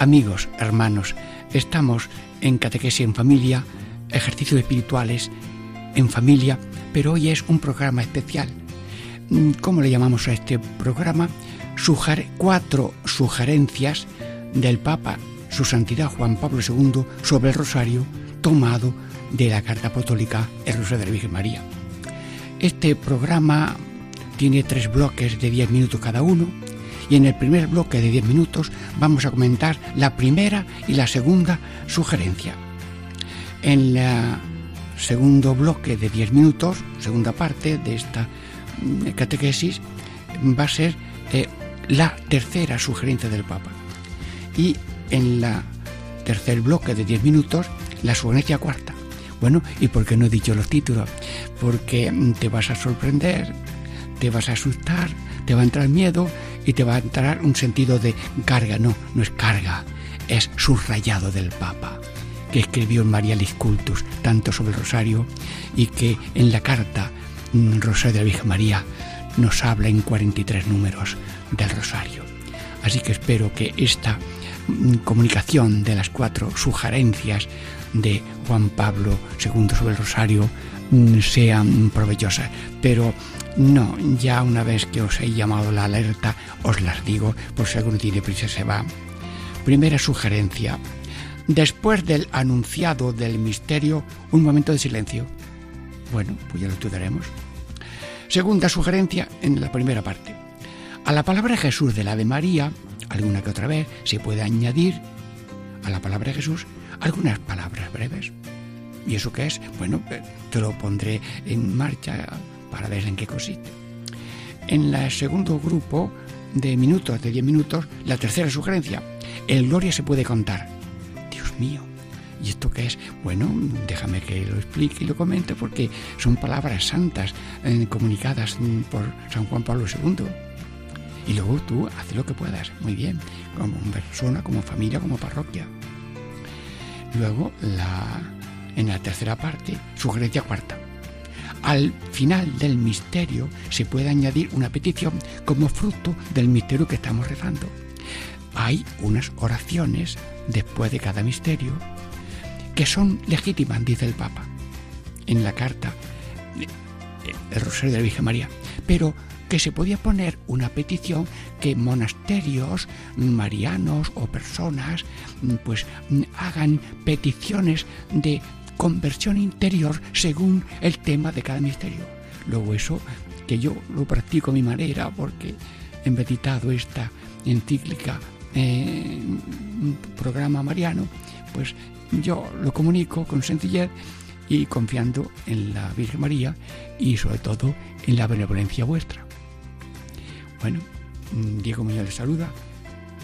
Amigos, hermanos, estamos en Catequesis en familia, ejercicios espirituales en familia, pero hoy es un programa especial. Mm, ¿Cómo le llamamos a este programa? cuatro sugerencias del Papa, su Santidad Juan Pablo II, sobre el rosario tomado de la Carta Apostólica El Rosario de la Virgen María. Este programa tiene tres bloques de diez minutos cada uno y en el primer bloque de 10 minutos vamos a comentar la primera y la segunda sugerencia. En el segundo bloque de 10 minutos, segunda parte de esta mm, catequesis, va a ser eh, la tercera sugerencia del Papa. Y en el tercer bloque de 10 minutos, la sugerencia cuarta. Bueno, ¿y por qué no he dicho los títulos? Porque mm, te vas a sorprender, te vas a asustar, te va a entrar miedo y te va a entrar un sentido de carga. No, no es carga, es subrayado del Papa, que escribió en Marialis Cultus, tanto sobre el rosario, y que en la carta mm, Rosario de la Virgen María nos habla en 43 números del rosario. Así que espero que esta mm, comunicación de las cuatro sugerencias de Juan Pablo II sobre el rosario mm, sean provechosas. Pero no, ya una vez que os he llamado la alerta, os las digo, por si alguno tiene prisa se va. Primera sugerencia. Después del anunciado del misterio, un momento de silencio. Bueno, pues ya lo estudiaremos. Segunda sugerencia en la primera parte. A la palabra Jesús de la de María, alguna que otra vez, se puede añadir a la palabra Jesús algunas palabras breves. ¿Y eso qué es? Bueno, eh, te lo pondré en marcha para ver en qué consiste. En el segundo grupo de minutos, de 10 minutos, la tercera sugerencia, el gloria se puede contar. Dios mío, ¿y esto qué es? Bueno, déjame que lo explique y lo comente porque son palabras santas eh, comunicadas por San Juan Pablo II. Y luego tú haces lo que puedas, muy bien, como persona, como familia, como parroquia. Luego, la, en la tercera parte, sugerencia cuarta al final del misterio se puede añadir una petición como fruto del misterio que estamos rezando. Hay unas oraciones después de cada misterio que son legítimas, dice el Papa, en la carta el Rosario de la Virgen María, pero que se podía poner una petición que monasterios marianos o personas pues hagan peticiones de conversión interior según el tema de cada misterio. Luego eso, que yo lo practico a mi manera porque he meditado esta encíclica, eh, programa mariano, pues yo lo comunico con sencillez y confiando en la Virgen María y sobre todo en la benevolencia vuestra. Bueno, Diego Muñoz les saluda,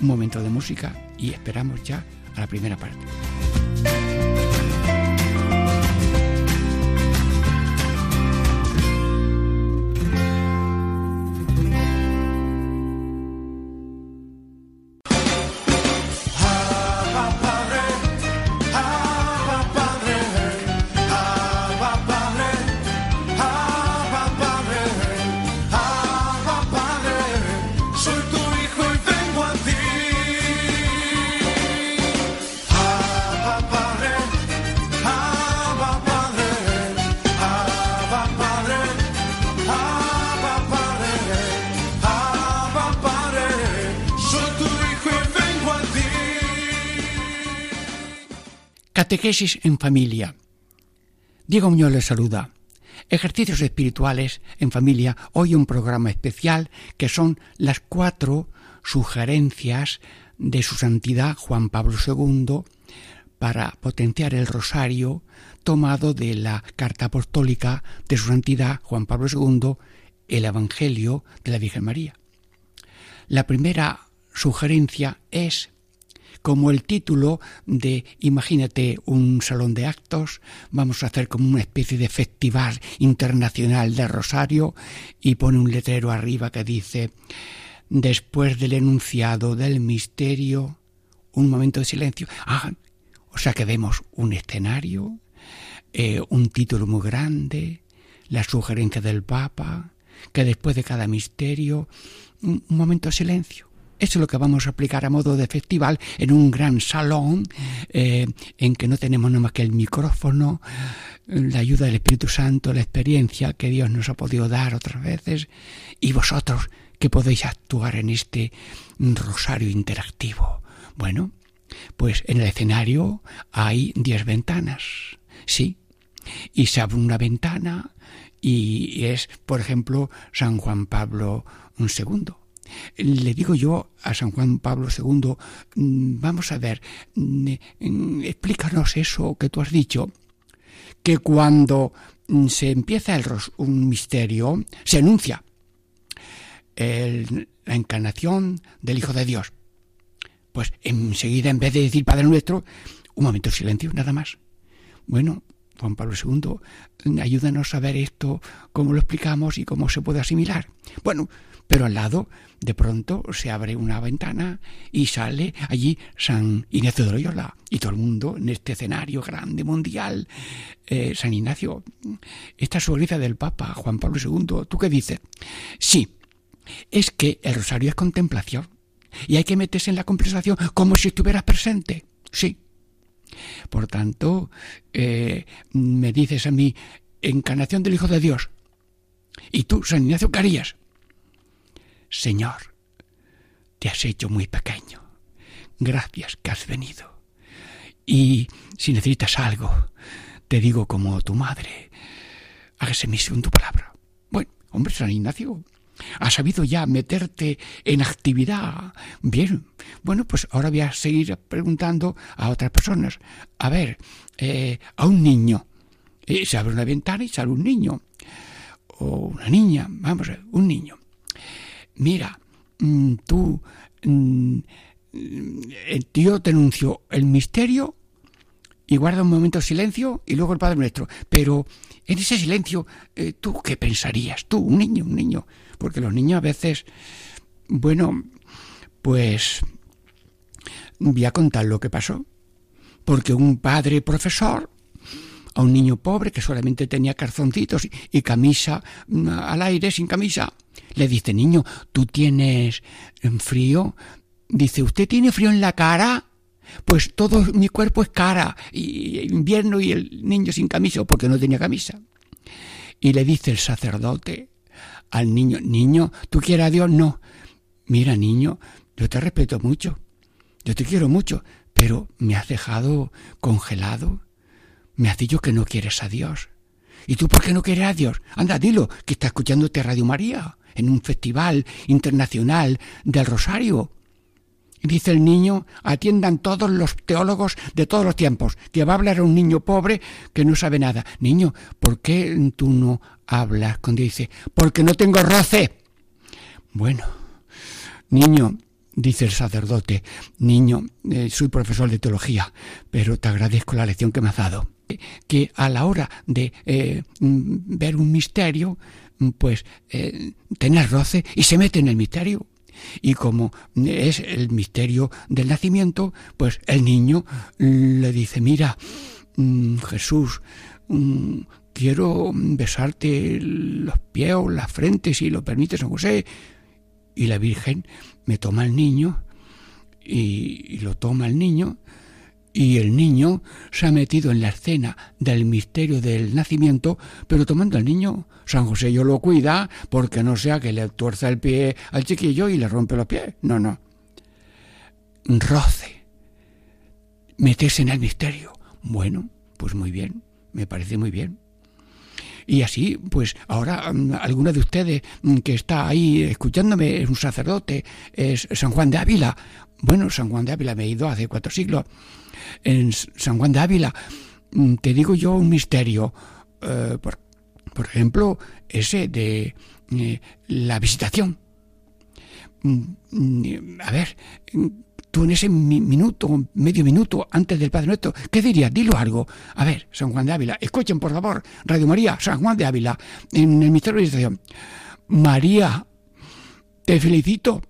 un momento de música y esperamos ya a la primera parte. Catequesis en familia. Diego Muñoz les saluda. Ejercicios espirituales en familia. Hoy un programa especial que son las cuatro sugerencias de su santidad Juan Pablo II para potenciar el rosario tomado de la carta apostólica de su santidad Juan Pablo II, el Evangelio de la Virgen María. La primera sugerencia es como el título de, imagínate, un salón de actos, vamos a hacer como una especie de festival internacional de Rosario y pone un letrero arriba que dice, después del enunciado del misterio, un momento de silencio. Ah, o sea que vemos un escenario, eh, un título muy grande, la sugerencia del Papa, que después de cada misterio, un momento de silencio. Eso es lo que vamos a aplicar a modo de festival en un gran salón eh, en que no tenemos nada más que el micrófono, la ayuda del Espíritu Santo, la experiencia que Dios nos ha podido dar otras veces y vosotros que podéis actuar en este rosario interactivo. Bueno, pues en el escenario hay diez ventanas, sí, y se abre una ventana y es, por ejemplo, San Juan Pablo II. Le digo yo a San Juan Pablo II, mm, vamos a ver, mm, mm, explícanos eso que tú has dicho, que cuando se empieza el, un misterio, se anuncia la encarnación del Hijo de Dios. Pues enseguida, en vez de decir Padre Nuestro, un momento de silencio, nada más. Bueno, Juan Pablo II, ayúdanos a ver esto, cómo lo explicamos y cómo se puede asimilar. Bueno, pero al lado, de pronto, se abre una ventana y sale allí San Ignacio de Loyola. Y todo el mundo, en este escenario grande, mundial, eh, San Ignacio, esta sugerencia del Papa Juan Pablo II, ¿tú qué dices? Sí, es que el rosario es contemplación. Y hay que meterse en la conversación como si estuvieras presente. Sí, por tanto, eh, me dices a mí, encarnación del Hijo de Dios. Y tú, San Ignacio, Carías. Señor, te has hecho muy pequeño. Gracias que has venido. Y si necesitas algo, te digo como tu madre, hágase misión tu palabra. Bueno, hombre, San Ignacio, Has sabido ya meterte en actividad. Bien. Bueno, pues ahora voy a seguir preguntando a otras personas. A ver, eh, a un niño. Eh, se abre una ventana y sale un niño. O una niña. Vamos un niño. Mira, mm, tú, mm, el tío te anunció el misterio y guarda un momento de silencio y luego el Padre Nuestro. Pero en ese silencio, eh, ¿tú qué pensarías? Tú, un niño, un niño porque los niños a veces, bueno, pues voy a contar lo que pasó, porque un padre profesor a un niño pobre que solamente tenía calzoncitos y camisa mm, al aire sin camisa, le dice, niño, ¿tú tienes frío? Dice, ¿usted tiene frío en la cara? Pues todo mi cuerpo es cara, y invierno y el niño sin camisa, porque no tenía camisa. Y le dice el sacerdote, al niño, niño, ¿tú quieres a Dios? No. Mira, niño, yo te respeto mucho, yo te quiero mucho, pero me has dejado congelado. Me has dicho que no quieres a Dios. ¿Y tú por qué no quieres a Dios? Anda, dilo, que está escuchándote Radio María en un festival internacional del Rosario. Dice el niño, atiendan todos los teólogos de todos los tiempos, que va a hablar a un niño pobre que no sabe nada. Niño, ¿por qué tú no hablas cuando dice, porque no tengo roce? Bueno, niño, dice el sacerdote, niño, eh, soy profesor de teología, pero te agradezco la lección que me has dado. Que a la hora de eh, ver un misterio, pues eh, tener roce y se mete en el misterio y como es el misterio del nacimiento, pues el niño le dice, mira, mm, Jesús, mm, quiero besarte los pies o la frente, si lo permite San José. Y la Virgen me toma al niño y, lo toma el niño y el niño se ha metido en la escena del misterio del nacimiento, pero tomando al niño, San José yo lo cuida porque no sea que le tuerza el pie al chiquillo y le rompe los pies. No, no. Roce. Meterse en el misterio. Bueno, pues muy bien, me parece muy bien. Y así, pues ahora mm, alguno de ustedes mm, que está ahí escuchándome es un sacerdote, es San Juan de Ávila. Bueno, San Juan de Ávila me he ido hace cuatro siglos en San Juan de Ávila, mm, te digo yo un misterio, eh, por, ejemplo, ese de eh, la visitación. Mm, mm, a ver, tú en ese minuto, medio minuto antes del Padre Nuestro, ¿qué dirías? Dilo algo. A ver, San Juan de Ávila, escuchen por favor, Radio María, San Juan de Ávila, en el Misterio de Visitación. María, te felicito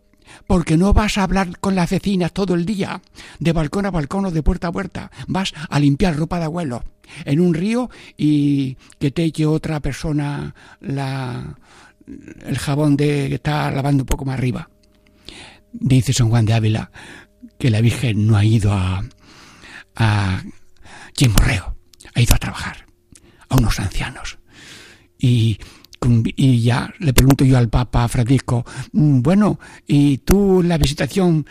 porque no vas a hablar con las vecinas todo el día, de balcón a balcón o de puerta a puerta. Vas a limpiar ropa de abuelo en un río y que te eche otra persona la, el jabón de que está lavando un poco más arriba. Dice San Juan de Ávila que la Virgen no ha ido a, a Chimorreo, ha ido a trabajar a unos ancianos. Y y ya le pregunto yo al Papa Francisco, mm, bueno, y tú la visitación,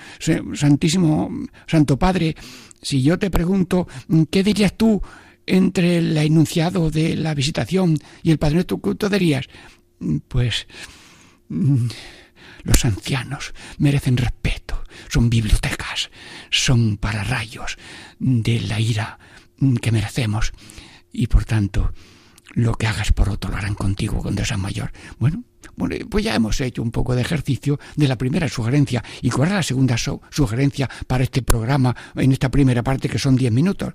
Santísimo Santo Padre, si yo te pregunto, mm, ¿qué dirías tú entre el enunciado de la visitación y el Padre Nuestro? ¿Qué dirías? Mm, pues los ancianos merecen respeto, son bibliotecas, son pararrayos de la ira que merecemos y por tanto lo que hagas por otro lo harán contigo cuando seas mayor. Bueno, bueno, pues ya hemos hecho un poco de ejercicio de la primera sugerencia. ¿Y cuál es la segunda sugerencia para este programa en esta primera parte que son 10 minutos?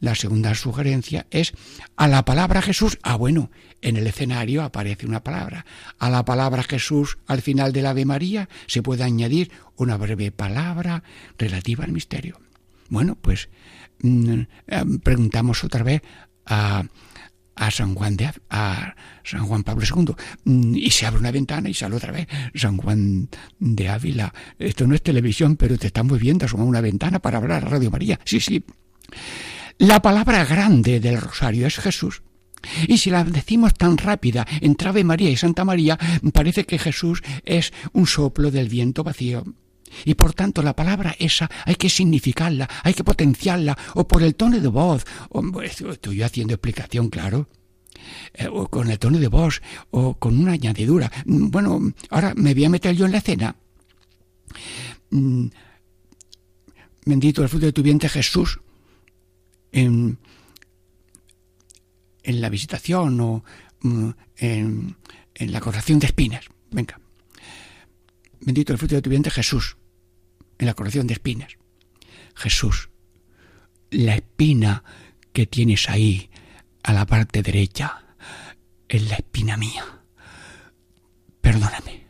La segunda sugerencia es a la palabra Jesús. Ah, bueno, en el escenario aparece una palabra. A la palabra Jesús al final del Ave María se puede añadir una breve palabra relativa al misterio. Bueno, pues mm, eh, preguntamos otra vez a a San Juan de a San Juan Pablo II mm, y se abre una ventana y sale otra vez San Juan de Ávila. Esto no es televisión, pero te estamos viendo asomar una ventana para hablar a Radio María. Sí, sí. La palabra grande del rosario es Jesús. Y si la decimos tan rápida entre Ave María y Santa María, parece que Jesús es un soplo del viento vacío. Y por tanto la palabra esa hay que significarla, hay que potenciarla, o por el tono de voz, o, estoy yo haciendo explicación, claro, eh, o con el tono de voz, o con una añadidura. Mm, bueno, ahora me voy a meter yo en la escena. Mm, bendito el fruto de tu vientre Jesús, en, en la visitación o mm, en, en la corrección de espinas. Venga. Bendito el fruto de tu vientre Jesús en la corrección de espinas. Jesús, la espina que tienes ahí a la parte derecha es la espina mía. Perdóname.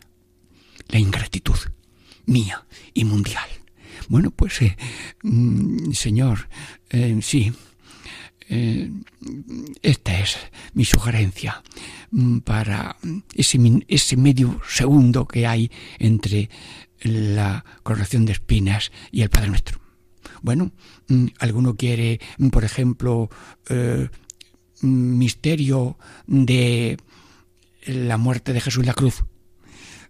La ingratitud mía y mundial. Bueno, pues, eh, mm, Señor, eh, sí, eh, esta es mi sugerencia mm, para ese, ese medio segundo que hay entre la corrección de espinas y el Padre Nuestro. Bueno, mm, alguno quiere, mm, por ejemplo, eh, mm, misterio de la muerte de Jesús en la cruz.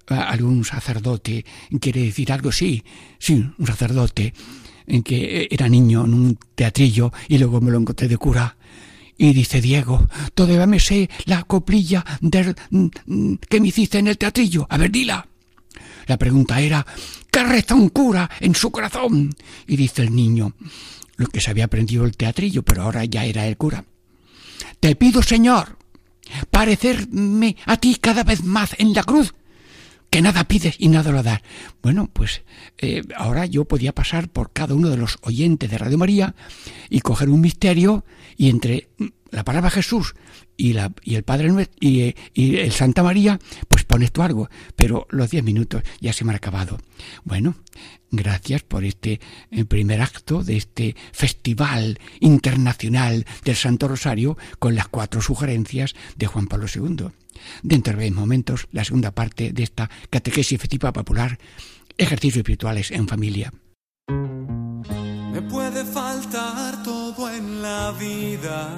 Algún sacerdote quiere decir algo, sí, sí, un sacerdote en que era niño en un teatrillo y luego me lo encontré de cura. Y dice Diego, todavía me sé la coplilla que me hiciste en el teatrillo. A ver, dila. La pregunta era, ¿qué reza un cura en su corazón? Y dice el niño, lo que se había aprendido el teatrillo, pero ahora ya era el cura. Te pido, Señor, parecerme a ti cada vez más en la cruz, que nada pides y nada lo das. Bueno, pues eh, ahora yo podía pasar por cada uno de los oyentes de Radio María y coger un misterio y entre la palabra Jesús y, la, y el Padre y, y, el Santa María, pues pones tú algo, pero los diez minutos ya se me han acabado. Bueno, gracias por este eh, primer acto de este Festival Internacional del Santo Rosario con las cuatro sugerencias de Juan Pablo II. Dentro de veinte momentos, la segunda parte de esta catequesis festiva popular, ejercicios espirituales en familia. Me puede faltar todo en la vida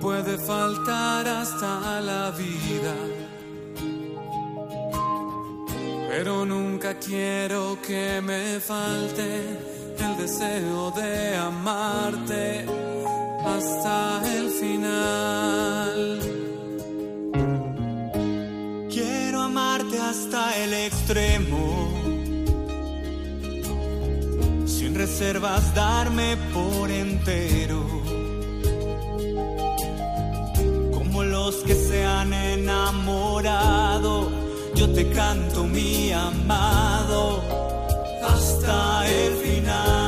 puede faltar hasta la vida. Pero nunca quiero que me falte el deseo de amarte hasta el final. Quiero amarte hasta el extremo, sin reservas darme por entero los que se han enamorado, yo te canto mi amado hasta el final.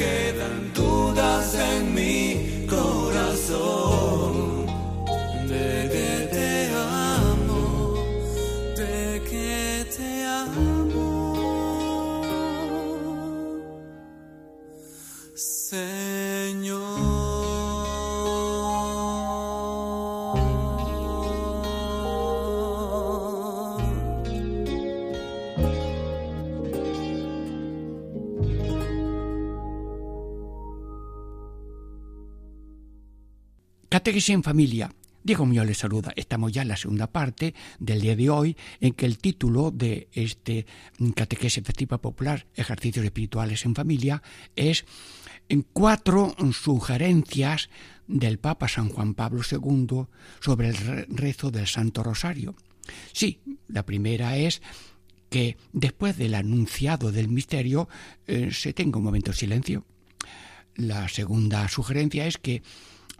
No Catequesis en familia. Diego Muñoz les saluda. Estamos ya en la segunda parte del día de hoy, en que el título de este Catequesis Efectiva Popular, Ejercicios Espirituales en Familia, es en cuatro sugerencias del Papa San Juan Pablo II sobre el re- rezo del Santo Rosario. Sí, la primera es que después del anunciado del misterio eh, se tenga un momento de silencio. La segunda sugerencia es que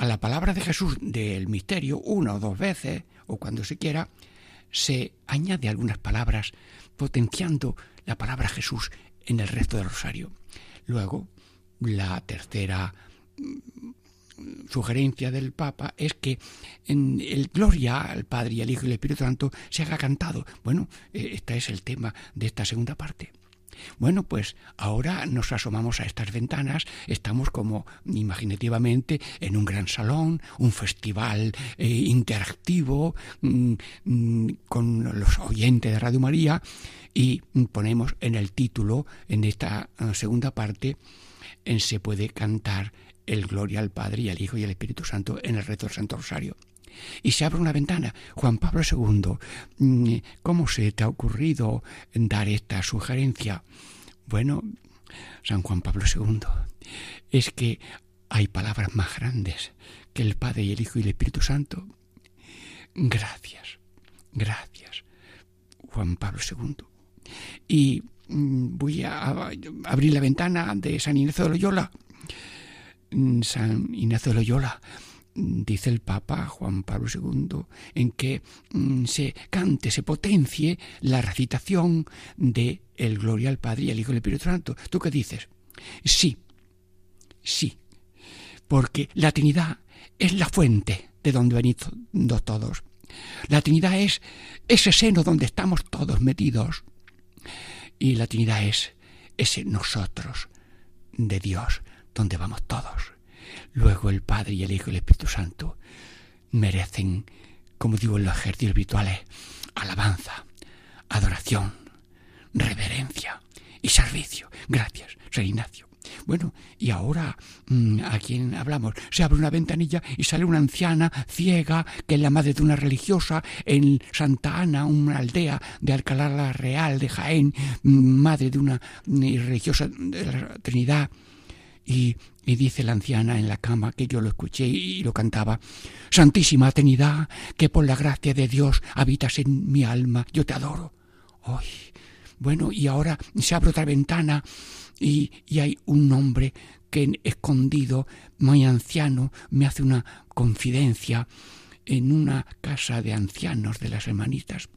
a la palabra de Jesús del misterio, una o dos veces, o cuando se quiera, se añade algunas palabras potenciando la palabra Jesús en el resto del rosario. Luego, la tercera mm, sugerencia del Papa es que en el Gloria al Padre y al Hijo y al Espíritu Santo se haga cantado. Bueno, eh, este es el tema de esta segunda parte. Bueno, pues ahora nos asomamos a estas ventanas, estamos como imaginativamente en un gran salón, un festival eh, interactivo mm, mm, con los oyentes de Radio María y ponemos en el título, en esta eh, segunda parte, en se puede cantar el Gloria al Padre y al Hijo y al Espíritu Santo en el reto del Santo Rosario y se abre una ventana. Juan Pablo II, mm, ¿cómo se te ha ocurrido dar esta sugerencia? Bueno, San Juan Pablo II, es que hay palabras más grandes que el Padre y el Hijo y el Espíritu Santo. Gracias, gracias, Juan Pablo II. Y mm, voy a abrir la ventana de San Ignacio de Loyola. Mm, San Ignacio de Loyola dice el Papa Juan Pablo II, en que mm, se cante, se potencie la recitación de el Gloria al Padre y al Hijo y al Espíritu Santo. ¿Tú qué dices? Sí, sí, porque la Trinidad es la fuente de donde venimos todos. La Trinidad es ese seno donde estamos todos metidos. Y la Trinidad es ese nosotros de Dios, donde vamos todos. Luego el Padre y el Hijo y el Espíritu Santo merecen, como digo en los ejercicios espirituales, alabanza, adoración, reverencia y servicio. Gracias, San Ignacio. Bueno, y ahora, mm, ¿a quién hablamos? Se abre una ventanilla y sale una anciana ciega, que es la madre de una religiosa en Santa Ana, una aldea de Alcalá la Real, de Jaén, mm, madre de una mm, religiosa de la Trinidad. Y, y, dice la anciana en la cama, que yo lo escuché y lo cantaba, Santísima Trinidad, que por la gracia de Dios habitas en mi alma, yo te adoro. ¡Ay! Bueno, y ahora se abre otra ventana y, hay un hombre que escondido, muy anciano, me hace una confidencia en una casa de ancianos de las hermanitas.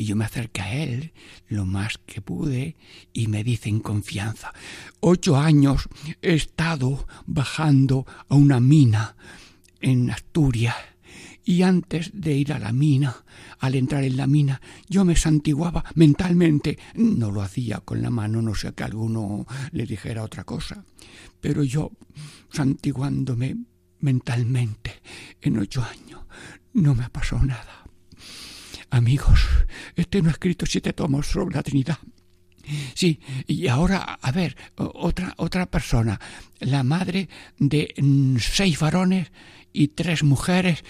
Y yo me acerqué a él lo más que pude y me dice en confianza, ocho años he estado bajando a una mina en Asturias y antes de ir a la mina, al entrar en la mina, yo me santiguaba mentalmente. No lo hacía con la mano, no sé que alguno le dijera otra cosa, pero yo, santiguándome mentalmente en ocho años, no me pasó nada. Amigos, este no ha escrito siete tomos sobre la Trinidad. Sí, y ahora, a ver, otra, otra persona, la madre de seis varones y tres mujeres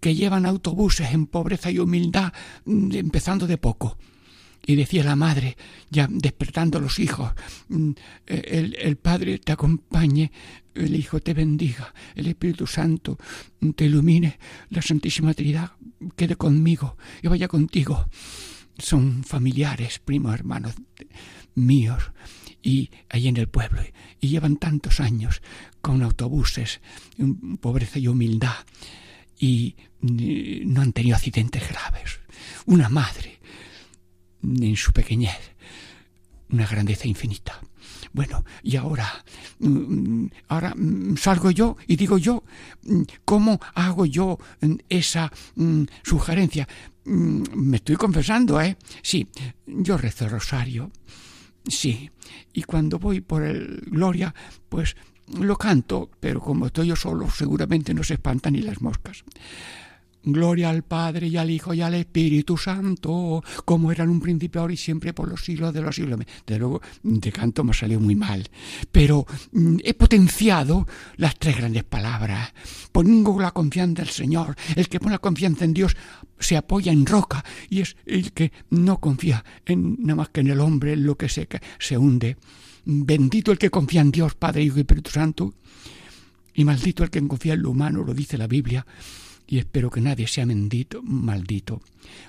que llevan autobuses en pobreza y humildad, mm, empezando de poco. Y decía la madre, ya despertando los hijos, mm, el, el, Padre te acompañe, el Hijo te bendiga, el Espíritu Santo te ilumine, la Santísima Trinidad quede conmigo y vaya contigo. Son familiares, primos, hermanos míos, y ahí en el pueblo, y llevan tantos años con autobuses, pobreza y humildad y no han tenido accidentes graves. Una madre, en su pequeñez, una grandeza infinita. Bueno, y ahora, mm, ahora mm, salgo yo y digo yo, mm, ¿cómo hago yo esa sugerencia? Me estoy confesando, ¿eh? Sí, yo rezo el rosario, sí, y cuando voy por el Gloria, pues lo canto, pero como estoy yo solo, seguramente no se espantan ni las moscas. Gloria al Padre y al Hijo y al Espíritu Santo, como era en un principio, ahora y siempre, por los siglos de los siglos. De luego, de canto me salió muy mal. Pero mm, he potenciado las tres grandes palabras. Pongo la confianza en el Señor. El que pone la confianza en Dios se apoya en roca y es el que no confía en nada más que en el hombre, en lo que se, se hunde. Bendito el que confía en Dios, Padre, Hijo y Espíritu Santo, y maldito el que confía en lo humano, lo dice la Biblia, y espero que nadie sea maldito.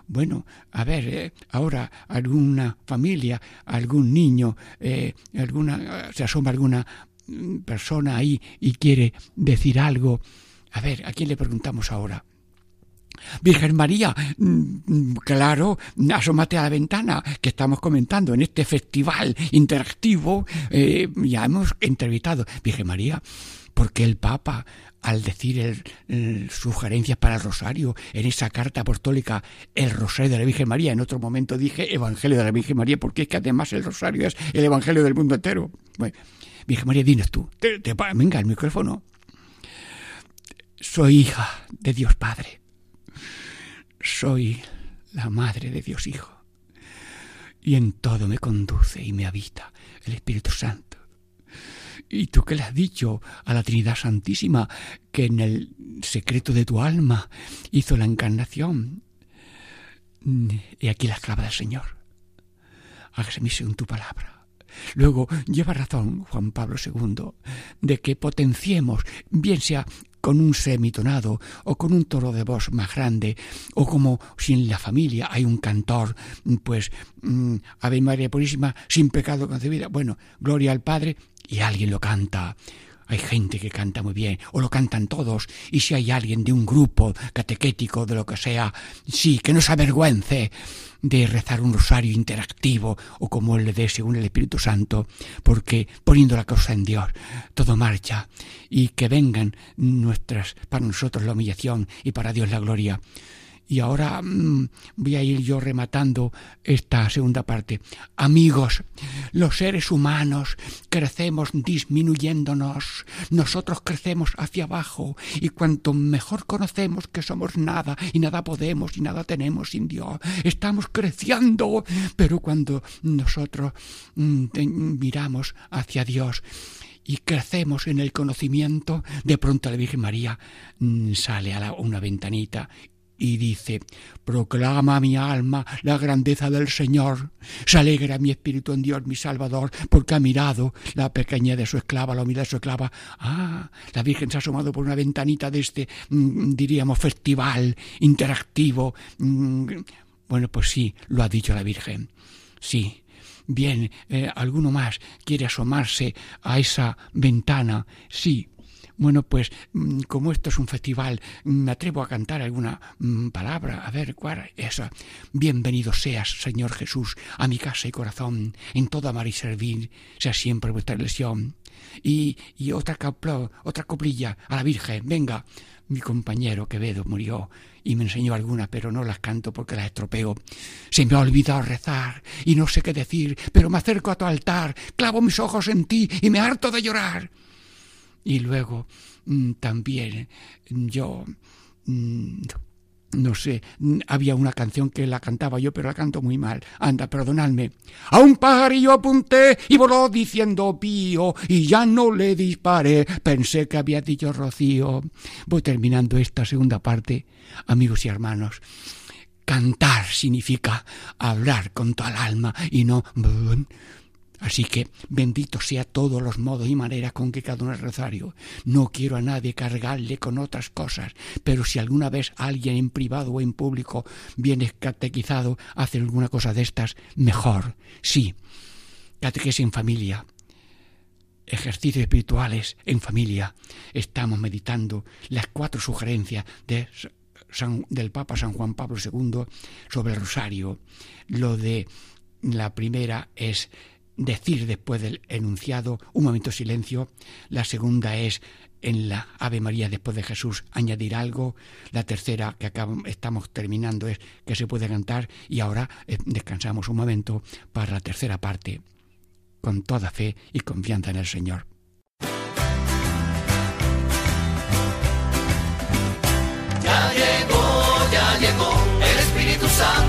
Bueno, a ver, eh, ahora alguna familia, algún niño, eh, alguna, se asoma alguna mm, persona ahí y quiere decir algo. A ver, ¿a quién le preguntamos ahora? Virgen María, mm, claro, asómate a la ventana que estamos comentando en este festival interactivo. Eh, ya hemos entrevistado. Virgen María, ¿por qué el Papa, al decir sugerencias para el rosario en esa carta apostólica, el rosario de la Virgen María, en otro momento dije Evangelio de la Virgen María, porque es que además el rosario es el Evangelio del mundo entero. Bueno, Virgen María, dinos tú, venga el micrófono. Soy hija de Dios Padre soy la madre de Dios Hijo. Y en todo me conduce y me habita el Espíritu Santo. Y tú que le has dicho a la Trinidad Santísima que en el secreto de tu alma hizo la encarnación. Y aquí la esclava del Señor. Hágase mi según tu palabra. Luego lleva razón Juan Pablo II de que potenciemos, bien sea con un semitonado o con un toro de voz más grande o como si en la familia hay un cantor pues mm, Ave María Purísima sin pecado concebida bueno gloria al Padre y alguien lo canta hay gente que canta muy bien, o lo cantan todos, y si hay alguien de un grupo catequético, de lo que sea, sí, que no se avergüence de rezar un rosario interactivo o como él le dé según el Espíritu Santo, porque poniendo la cosa en Dios, todo marcha y que vengan nuestras, para nosotros la humillación y para Dios la gloria. Y ahora mmm, voy a ir yo rematando esta segunda parte. Amigos, los seres humanos crecemos disminuyéndonos, nosotros crecemos hacia abajo. Y cuanto mejor conocemos que somos nada y nada podemos y nada tenemos sin Dios, estamos creciendo, pero cuando nosotros mmm, miramos hacia Dios, y crecemos en el conocimiento, de pronto la Virgen María mmm, sale a la, una ventanita y dice, proclama mi alma la grandeza del Señor, se alegra mi espíritu en Dios mi Salvador, porque ha mirado la pequeñez de su esclava, la humildad de su esclava. Ah, la Virgen se ha asomado por una ventanita de este, mmm, diríamos, festival interactivo. Mmm, bueno, pues sí, lo ha dicho la Virgen. Sí, bien, eh, alguno más quiere asomarse a esa ventana. Sí, bueno, pues mm, como esto es un festival, me atrevo a cantar alguna mm, palabra. A ver, ¿cuál es? Bienvenido seas, Señor Jesús, a mi casa y corazón, en toda amar y servir, sea siempre vuestra lesión. Y, y otra, capla, otra coplilla a la Virgen, venga. Mi compañero Quevedo murió y me enseñó algunas, pero no las canto porque las estropeo. Se me ha olvidado rezar y no sé qué decir, pero me acerco a tu altar, clavo mis ojos en ti y me harto de llorar. Y luego mmm, también yo, mmm, no sé, había una canción que la cantaba yo, pero la canto muy mal. Anda, perdonadme. A un pajarillo apunté y voló diciendo pío, y ya no le disparé. Pensé que había dicho Rocío. Voy terminando esta segunda parte, amigos y hermanos. Cantar significa hablar con toda alma y no Así que bendito sea todos los modos y maneras con que cada uno es rosario. No quiero a nadie cargarle con otras cosas, pero si alguna vez alguien en privado o en público viene catequizado, hace alguna cosa de estas, mejor. Sí, catequesis en familia, ejercicios espirituales en familia. Estamos meditando las cuatro sugerencias del Papa San Juan Pablo II sobre el rosario. Lo de la primera es decir después del enunciado un momento silencio. La segunda es en la Ave María después de Jesús añadir algo. La tercera que acabamos, estamos terminando es que se puede cantar y ahora eh, descansamos un momento para la tercera parte con toda fe y confianza en el Señor. Ya llegó, ya llegó, el Espíritu Santo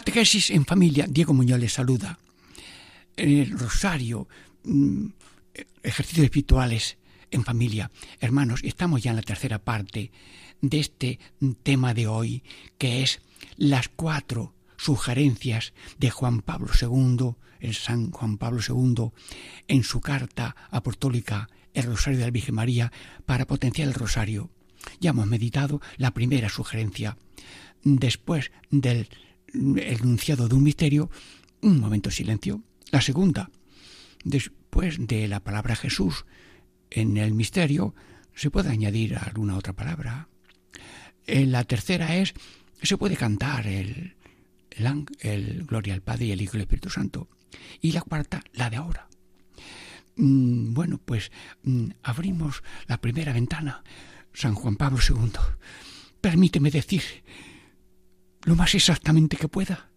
Catequesis en familia, Diego Muñoz les saluda. El rosario, mm, ejercicios espirituales en familia. Hermanos, estamos ya en la tercera parte de este tema de hoy, que es las cuatro sugerencias de Juan Pablo II, el San Juan Pablo II, en su carta apostólica El Rosario de la Virgen María para potenciar el Rosario. Ya hemos meditado la primera sugerencia. Después del enunciado de un misterio, un momento de silencio. La segunda, después de la palabra Jesús en el misterio, se puede añadir alguna otra palabra. En la tercera es, se puede cantar el, el, Gloria al Padre y el Hijo y el Espíritu Santo. Y la cuarta, la de ahora. Mm, bueno, pues mm, abrimos la primera ventana, San Juan Pablo II. Permíteme decir lo más exactamente que pueda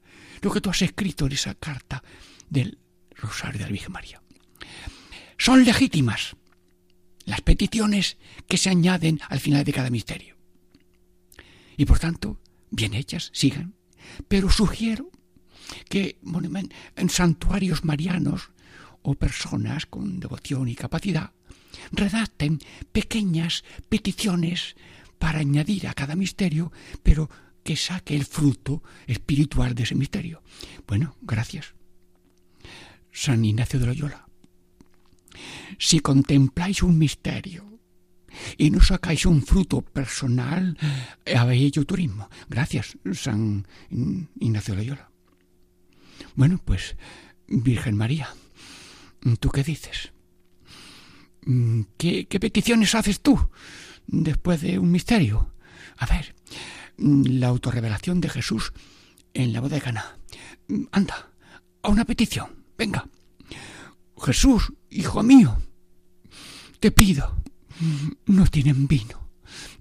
lo que tú has escrito en esa carta del Rosario de la Virgen María. Son legítimas las peticiones que se añaden al final de cada misterio. Y por tanto, bien hechas, sigan. Pero sugiero que en santuarios marianos o personas con devoción y capacidad redacten pequeñas peticiones para añadir a cada misterio, pero que saque el fruto espiritual de ese misterio. Bueno, gracias. San Ignacio de Loyola. Si contempláis un misterio y no sacáis un fruto personal, habéis hecho turismo. Gracias, San Ignacio de Loyola. Bueno, pues, Virgen María, ¿tú qué dices? ¿Qué, qué peticiones haces tú después de un misterio? A ver, la autorrevelación de Jesús en la boda de Cana. Anda, a una petición. Venga. Jesús, hijo mío, te pido, no tienen vino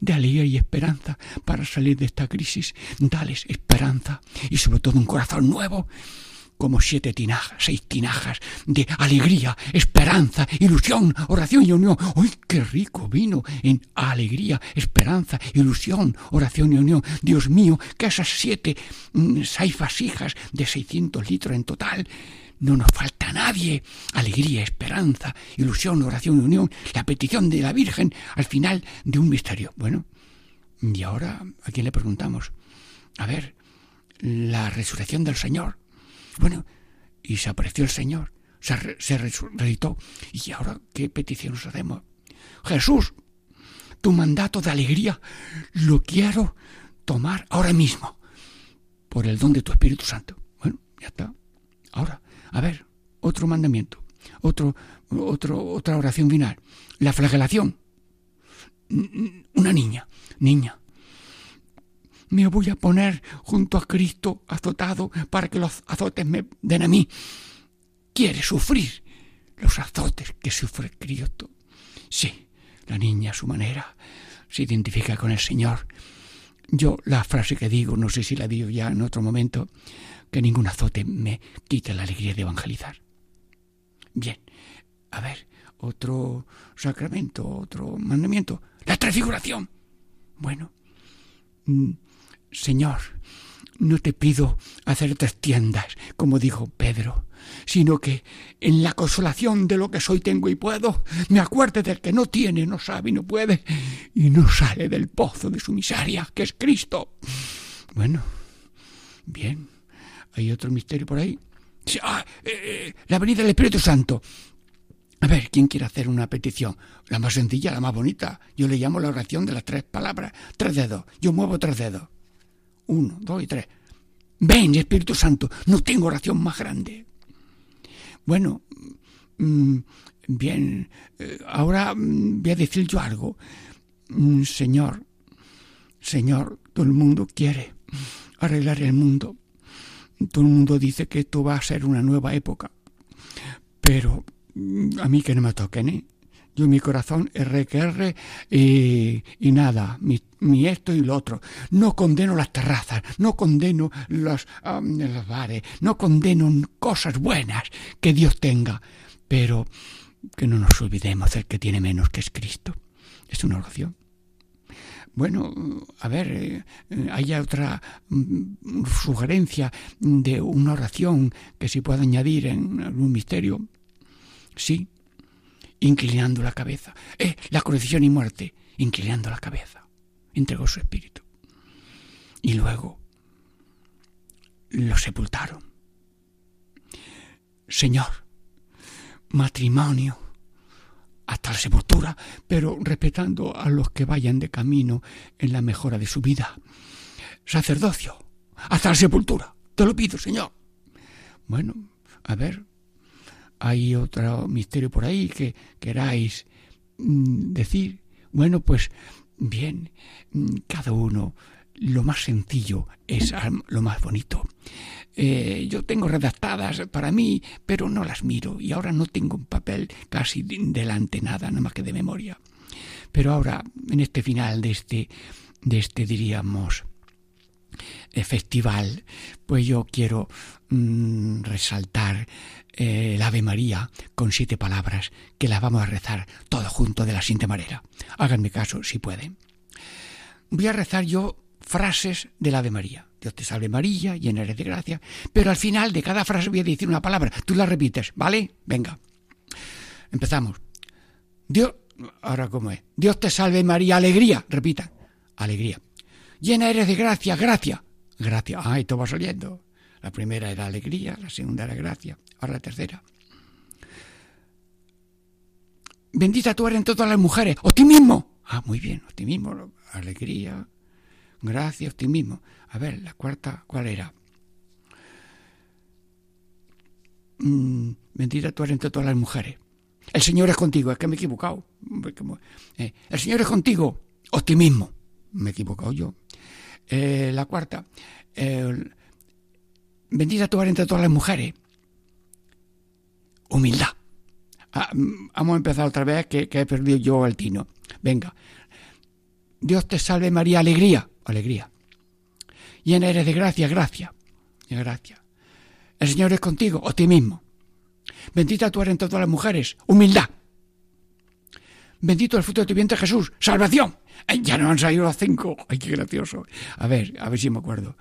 de alegría y esperanza para salir de esta crisis. Dales esperanza y sobre todo un corazón nuevo como siete tinajas, seis tinajas de alegría, esperanza, ilusión, oración y unión. ¡Uy, qué rico vino en alegría, esperanza, ilusión, oración y unión! Dios mío, que esas siete mm, seis vasijas de 600 litros en total no nos falta nadie. Alegría, esperanza, ilusión, oración y unión. La petición de la Virgen al final de un misterio. Bueno, y ahora, ¿a quién le preguntamos? A ver, la resurrección del Señor. Bueno, y se apareció el Señor, se, se resucitó. ¿Y ahora qué petición nos hacemos? Jesús, tu mandato de alegría lo quiero tomar ahora mismo por el don de tu Espíritu Santo. Bueno, ya está. Ahora, a ver, otro mandamiento, otro, otro, otra oración final. La flagelación. Una niña, niña, me voy a poner junto a Cristo azotado para que los azotes me den a mí. Quiere sufrir los azotes que sufre Cristo. Sí, la niña a su manera se identifica con el Señor. Yo la frase que digo, no sé si la digo ya en otro momento, que ningún azote me quite la alegría de evangelizar. Bien, a ver, otro sacramento, otro mandamiento, la transfiguración. Bueno, mm, Señor, no te pido hacer tres tiendas, como dijo Pedro, sino que en la consolación de lo que soy tengo y puedo, me acuerde del que no tiene, no sabe y no puede, y no sale del pozo de su miseria, que es Cristo. Bueno, bien, hay otro misterio por ahí. Ah, eh, eh, la venida del Espíritu Santo. A ver, ¿quién quiere hacer una petición? La más sencilla, la más bonita. Yo le llamo la oración de las tres palabras. Tres dedos. Yo muevo tres dedos. Uno, dos y tres. Ven, Espíritu Santo, no tengo oración más grande. Bueno, mm, bien, eh, ahora mm, voy a decir yo algo. Mm, señor, Señor, todo el mundo quiere arreglar el mundo. Todo el mundo dice que esto va a ser una nueva época. Pero a mí que no me toquen, ¿eh? Yo mi corazón R que R y, nada, mi, esto y lo otro. No condeno las terrazas, no condeno los, los bares, no condeno cosas buenas que Dios tenga, pero que no nos olvidemos del que tiene menos, que es Cristo. Es una oración. Bueno, a ver, eh, hay otra mm, sugerencia de una oración que se puede añadir en algún misterio. Sí, inclinando la cabeza. Eh, la crucifixión y muerte, inclinando la cabeza. Entregó su espíritu. Y luego lo sepultaron. Señor, matrimonio hasta la sepultura, pero respetando a los que vayan de camino en la mejora de su vida. Sacerdocio, hasta la sepultura. Te lo pido, Señor. Bueno, a ver, hay otro misterio por ahí que queráis mm, decir. Bueno, pues bien, mm, cada uno lo más sencillo es lo más bonito. Eh, yo tengo redactadas para mí, pero no las miro y ahora no tengo un papel casi delante nada, nada más que de memoria. Pero ahora, en este final de este, de este diríamos, eh, festival, pues yo quiero mm, resaltar eh, el Ave María con siete palabras que las vamos a rezar todo junto de la siguiente manera. Háganme caso si pueden. Voy a rezar yo frases del Ave María. Dios te salve María, llena eres de gracia. Pero al final de cada frase voy a decir una palabra. Tú la repites, ¿vale? Venga. Empezamos. Dios, ahora cómo es. Dios te salve María, alegría. Repita. Alegría. Llena eres de gracia, gracia. Gracia. Ah, esto va saliendo. La primera era alegría, la segunda era gracia. Ahora la tercera. Bendita tú eres entre todas las mujeres. Optimismo. Ah, muy bien, optimismo, alegría, gracia, optimismo. A ver, la cuarta, ¿cuál era? Mm, bendita tú eres entre todas las mujeres. El Señor es contigo, es que me he equivocado. Eh, el Señor es contigo, optimismo. Me he equivocado yo. Eh, la cuarta, bendita tú eres entre todas las mujeres. Humildad. Ah, mm, vamos a empezar otra vez que, he perdido yo el tino. Venga. Dios te salve María, alegría, alegría. Llena eres de gracia, gracia, gracia. El Señor es contigo, optimismo. Bendita tú eres entre todas las mujeres, humildad. Bendito el fruto de tu vientre Jesús, salvación. Ya no han salido los cinco. Ay, qué gracioso. A ver, a ver si me acuerdo.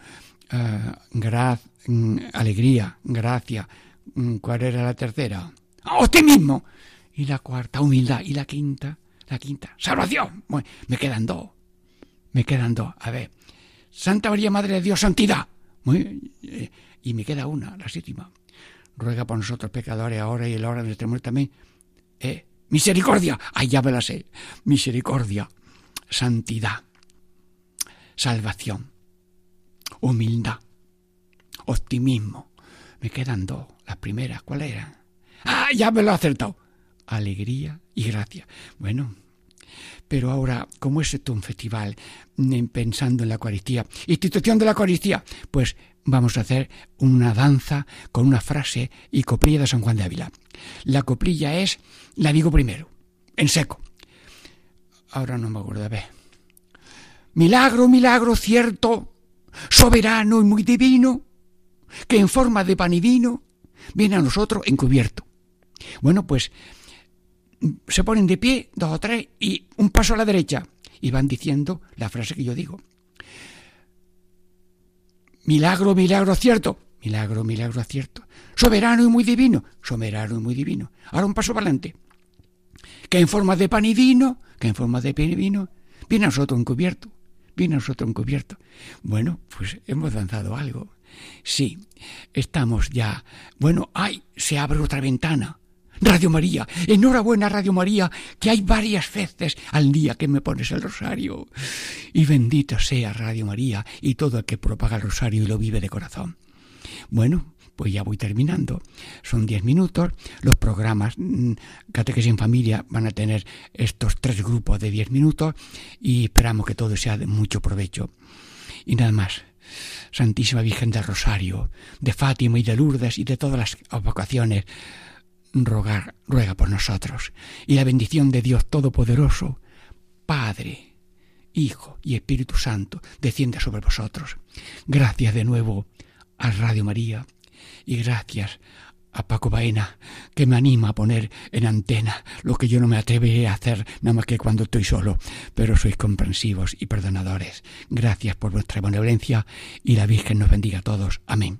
Uh, alegría, gracia. Mm, ¿Cuál era la tercera? optimismo. Y la cuarta, humildad. Y la quinta, la quinta, salvación. me quedan dos. Me quedan dos. A ver. Santa María, Madre de Dios, santidad. Muy, eh, y me queda una, la séptima. Ruega por nosotros pecadores ahora y en la hora de nuestra muerte también. Eh, misericordia. Ay, ya me la sé. Misericordia. Santidad. Salvación. Humildad. Optimismo. Me quedan dos. Las primeras, ¿cuáles eran? ¡Ah, ya me lo he acertado! Alegría y gracia. Bueno, pero ahora, ¿cómo es esto un festival mm, pensando en la Eucaristía? Institución de la Eucaristía. Pues vamos a hacer una danza con una frase y coprilla de San Juan de Ávila. La coprilla es, la digo primero, en seco. Ahora no me acuerdo, a ver. Milagro, milagro cierto, soberano y muy divino, que en forma de pan y vino viene a nosotros encubierto bueno, pues se ponen de pie, dos o tres, y un paso a la derecha, y van diciendo la frase que yo digo. Milagro, milagro cierto. Milagro, milagro cierto. Soberano y muy divino. Soberano y muy divino. Ahora un paso para adelante. Que en forma de pan y vino, que en forma de pan y vino, viene a nosotros encubierto. Viene a nosotros encubierto. Bueno, pues hemos danzado algo. Sí, estamos ya. Bueno, ay, se abre otra ventana. Radio María, enhorabuena Radio María, que hay varias veces al día que me pones el rosario. Y bendito sea Radio María y todo el que propaga el rosario y lo vive de corazón. Bueno, pues ya voy terminando. Son diez minutos. Los programas mm, Catequesis en Familia van a tener estos tres grupos de diez minutos y esperamos que todo sea de mucho provecho. Y nada más. Santísima Virgen del Rosario, de Fátima y de Lourdes y de todas las vocaciones, rogar, ruega por nosotros. Y la bendición de Dios Todopoderoso, Padre, Hijo y Espíritu Santo, descienda sobre vosotros. Gracias de nuevo a Radio María y gracias a Paco Baena, que me anima a poner en antena lo que yo no me atreveré a hacer nada más que cuando estoy solo, pero sois comprensivos y perdonadores. Gracias por vuestra benevolencia y la Virgen nos bendiga a todos. Amén.